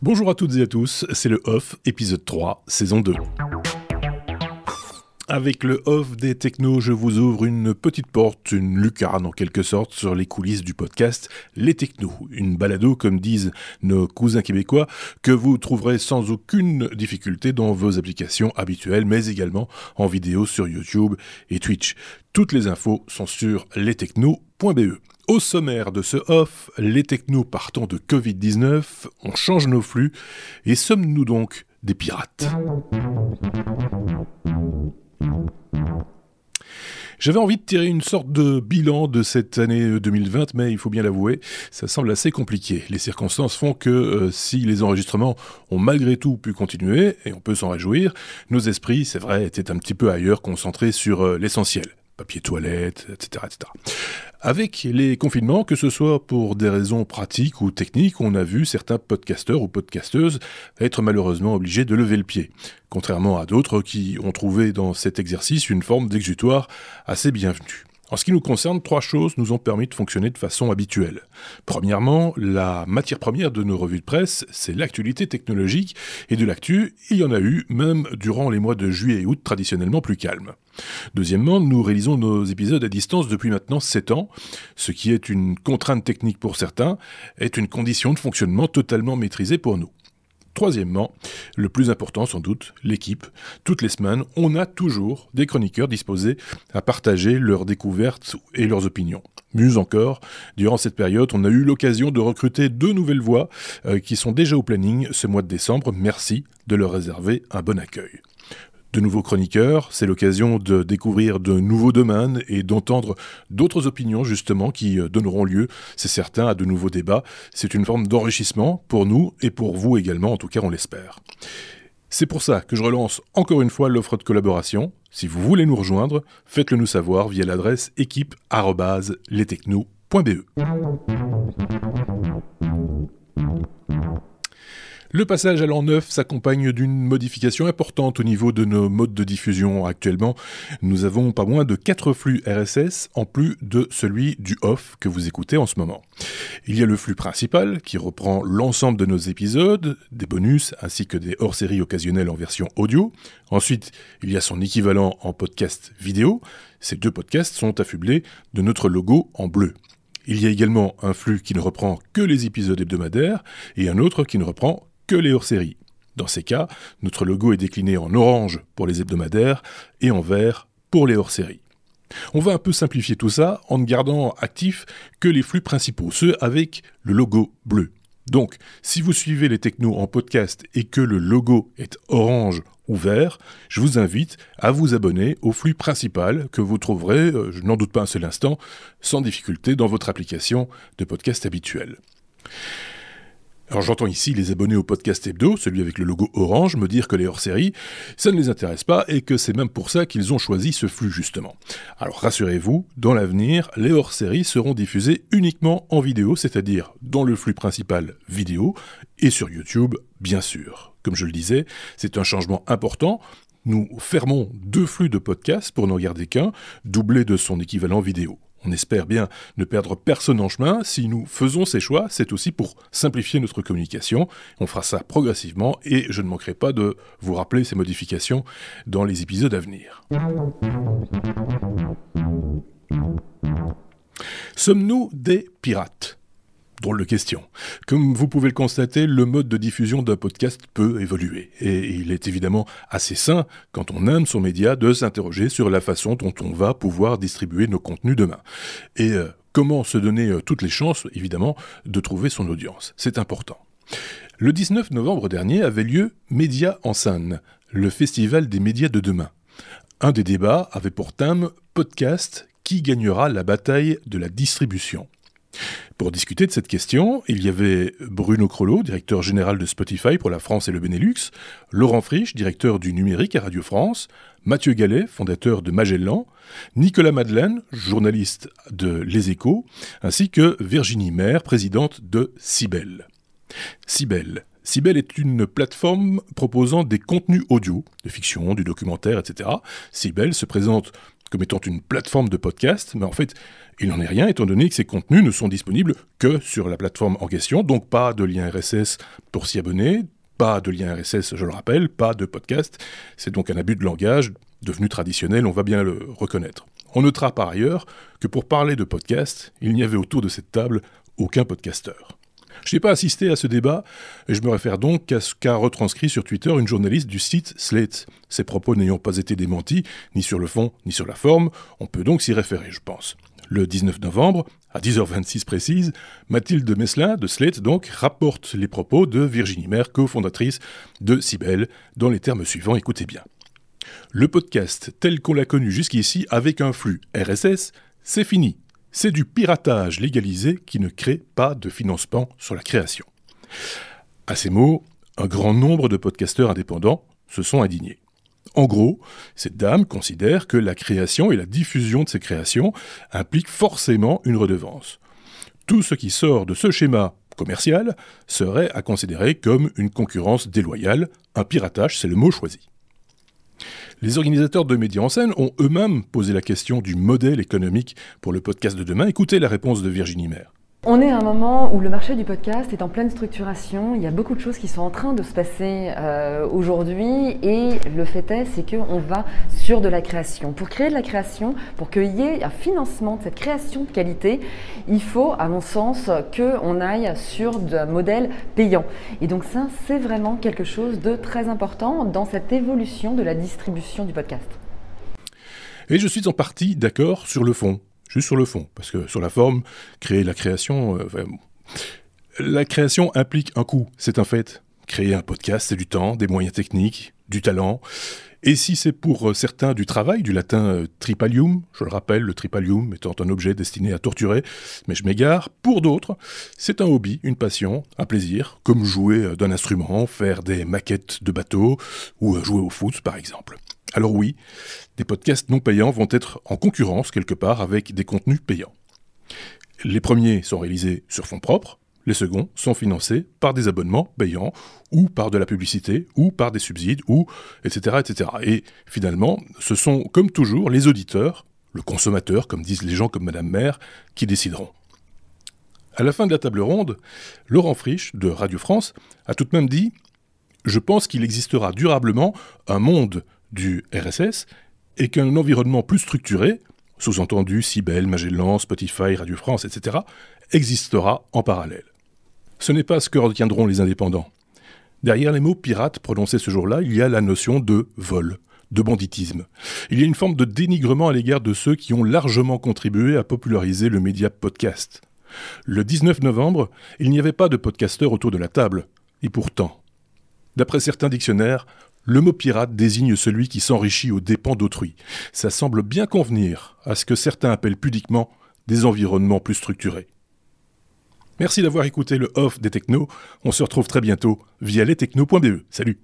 Bonjour à toutes et à tous, c'est le Off, épisode 3, saison 2. Avec le off des technos, je vous ouvre une petite porte, une lucarne en quelque sorte, sur les coulisses du podcast Les Technos. Une balado, comme disent nos cousins québécois, que vous trouverez sans aucune difficulté dans vos applications habituelles, mais également en vidéo sur YouTube et Twitch. Toutes les infos sont sur lestechnos.be. Au sommaire de ce off, les technos partant de Covid-19, on change nos flux, et sommes-nous donc des pirates? J'avais envie de tirer une sorte de bilan de cette année 2020, mais il faut bien l'avouer, ça semble assez compliqué. Les circonstances font que euh, si les enregistrements ont malgré tout pu continuer, et on peut s'en réjouir, nos esprits, c'est vrai, étaient un petit peu ailleurs, concentrés sur euh, l'essentiel papier toilette, etc., etc. Avec les confinements, que ce soit pour des raisons pratiques ou techniques, on a vu certains podcasteurs ou podcasteuses être malheureusement obligés de lever le pied, contrairement à d'autres qui ont trouvé dans cet exercice une forme d'exutoire assez bienvenue. En ce qui nous concerne, trois choses nous ont permis de fonctionner de façon habituelle. Premièrement, la matière première de nos revues de presse, c'est l'actualité technologique, et de l'actu, il y en a eu, même durant les mois de juillet et août traditionnellement plus calmes. Deuxièmement, nous réalisons nos épisodes à distance depuis maintenant 7 ans, ce qui est une contrainte technique pour certains, est une condition de fonctionnement totalement maîtrisée pour nous. Troisièmement, le plus important sans doute, l'équipe. Toutes les semaines, on a toujours des chroniqueurs disposés à partager leurs découvertes et leurs opinions. Mieux encore, durant cette période, on a eu l'occasion de recruter deux nouvelles voix euh, qui sont déjà au planning ce mois de décembre. Merci de leur réserver un bon accueil de nouveaux chroniqueurs, c'est l'occasion de découvrir de nouveaux domaines et d'entendre d'autres opinions justement qui euh, donneront lieu, c'est certain, à de nouveaux débats. C'est une forme d'enrichissement pour nous et pour vous également, en tout cas on l'espère. C'est pour ça que je relance encore une fois l'offre de collaboration. Si vous voulez nous rejoindre, faites-le nous savoir via l'adresse équipe.lestechno.be. Le passage à l'an 9 s'accompagne d'une modification importante au niveau de nos modes de diffusion. Actuellement, nous avons pas moins de 4 flux RSS en plus de celui du off que vous écoutez en ce moment. Il y a le flux principal qui reprend l'ensemble de nos épisodes, des bonus ainsi que des hors-séries occasionnelles en version audio. Ensuite, il y a son équivalent en podcast vidéo. Ces deux podcasts sont affublés de notre logo en bleu. Il y a également un flux qui ne reprend que les épisodes hebdomadaires et un autre qui ne reprend que les hors-séries. Dans ces cas, notre logo est décliné en orange pour les hebdomadaires et en vert pour les hors-séries. On va un peu simplifier tout ça en ne gardant actifs que les flux principaux, ceux avec le logo bleu. Donc, si vous suivez les technos en podcast et que le logo est orange ou vert, je vous invite à vous abonner au flux principal que vous trouverez, euh, je n'en doute pas un seul instant, sans difficulté dans votre application de podcast habituelle. Alors j'entends ici les abonnés au podcast hebdo, celui avec le logo orange, me dire que les hors-séries, ça ne les intéresse pas et que c'est même pour ça qu'ils ont choisi ce flux justement. Alors rassurez-vous, dans l'avenir, les hors-séries seront diffusés uniquement en vidéo, c'est-à-dire dans le flux principal vidéo et sur YouTube, bien sûr. Comme je le disais, c'est un changement important, nous fermons deux flux de podcasts pour n'en garder qu'un, doublé de son équivalent vidéo. On espère bien ne perdre personne en chemin. Si nous faisons ces choix, c'est aussi pour simplifier notre communication. On fera ça progressivement et je ne manquerai pas de vous rappeler ces modifications dans les épisodes à venir. Sommes-nous des pirates? Drôle de question. Comme vous pouvez le constater, le mode de diffusion d'un podcast peut évoluer. Et il est évidemment assez sain, quand on aime son média, de s'interroger sur la façon dont on va pouvoir distribuer nos contenus demain. Et euh, comment se donner euh, toutes les chances, évidemment, de trouver son audience. C'est important. Le 19 novembre dernier avait lieu Média en scène, le festival des médias de demain. Un des débats avait pour thème Podcast qui gagnera la bataille de la distribution? Pour discuter de cette question, il y avait Bruno Crollo, directeur général de Spotify pour la France et le Benelux, Laurent Frisch, directeur du numérique à Radio France, Mathieu Gallet, fondateur de Magellan, Nicolas Madeleine, journaliste de Les Échos, ainsi que Virginie Maire, présidente de Cybelle. Cybelle. Cybelle est une plateforme proposant des contenus audio, de fiction, du documentaire, etc. Cybelle se présente comme étant une plateforme de podcast, mais en fait, il n'en est rien étant donné que ces contenus ne sont disponibles que sur la plateforme en question, donc pas de lien RSS pour s'y abonner, pas de lien RSS, je le rappelle, pas de podcast. C'est donc un abus de langage devenu traditionnel, on va bien le reconnaître. On notera par ailleurs que pour parler de podcast, il n'y avait autour de cette table aucun podcasteur. Je n'ai pas assisté à ce débat, et je me réfère donc à ce qu'a retranscrit sur Twitter une journaliste du site Slate. Ses propos n'ayant pas été démentis, ni sur le fond, ni sur la forme, on peut donc s'y référer, je pense. Le 19 novembre, à 10h26 précise, Mathilde Meslin, de Slate donc, rapporte les propos de Virginie Maire, cofondatrice de Cybelle, dans les termes suivants, écoutez bien. Le podcast tel qu'on l'a connu jusqu'ici avec un flux RSS, c'est fini. C'est du piratage légalisé qui ne crée pas de financement sur la création. À ces mots, un grand nombre de podcasteurs indépendants se sont indignés. En gros, cette dame considère que la création et la diffusion de ces créations impliquent forcément une redevance. Tout ce qui sort de ce schéma commercial serait à considérer comme une concurrence déloyale, un piratage, c'est le mot choisi. Les organisateurs de Médias en scène ont eux-mêmes posé la question du modèle économique pour le podcast de demain. Écoutez la réponse de Virginie Maire. On est à un moment où le marché du podcast est en pleine structuration. Il y a beaucoup de choses qui sont en train de se passer euh, aujourd'hui et le fait est, c'est qu'on va sur de la création. Pour créer de la création, pour qu'il y ait un financement de cette création de qualité, il faut, à mon sens, qu'on aille sur un modèle payant. Et donc ça, c'est vraiment quelque chose de très important dans cette évolution de la distribution du podcast. Et je suis en partie d'accord sur le fond juste sur le fond, parce que sur la forme, créer la création, euh, la création implique un coût, c'est un fait. Créer un podcast, c'est du temps, des moyens techniques, du talent. Et si c'est pour euh, certains du travail, du latin euh, tripalium, je le rappelle, le tripalium étant un objet destiné à torturer, mais je m'égare, pour d'autres, c'est un hobby, une passion, un plaisir, comme jouer d'un instrument, faire des maquettes de bateaux, ou jouer au foot par exemple. Alors oui, des podcasts non payants vont être en concurrence quelque part avec des contenus payants. Les premiers sont réalisés sur fonds propres, les seconds sont financés par des abonnements payants, ou par de la publicité, ou par des subsides, ou etc. etc. Et finalement, ce sont comme toujours les auditeurs, le consommateur, comme disent les gens comme Madame Maire, qui décideront. À la fin de la table ronde, Laurent Frisch, de Radio France, a tout de même dit Je pense qu'il existera durablement un monde du RSS et qu'un environnement plus structuré, sous-entendu Cybelle, Magellan, Spotify, Radio France, etc., existera en parallèle. Ce n'est pas ce que retiendront les indépendants. Derrière les mots pirates prononcés ce jour-là, il y a la notion de vol, de banditisme. Il y a une forme de dénigrement à l'égard de ceux qui ont largement contribué à populariser le média podcast. Le 19 novembre, il n'y avait pas de podcasteurs autour de la table. Et pourtant, d'après certains dictionnaires, le mot pirate désigne celui qui s'enrichit aux dépens d'autrui. Ça semble bien convenir à ce que certains appellent pudiquement des environnements plus structurés. Merci d'avoir écouté le off des technos. On se retrouve très bientôt via lestechno.be. Salut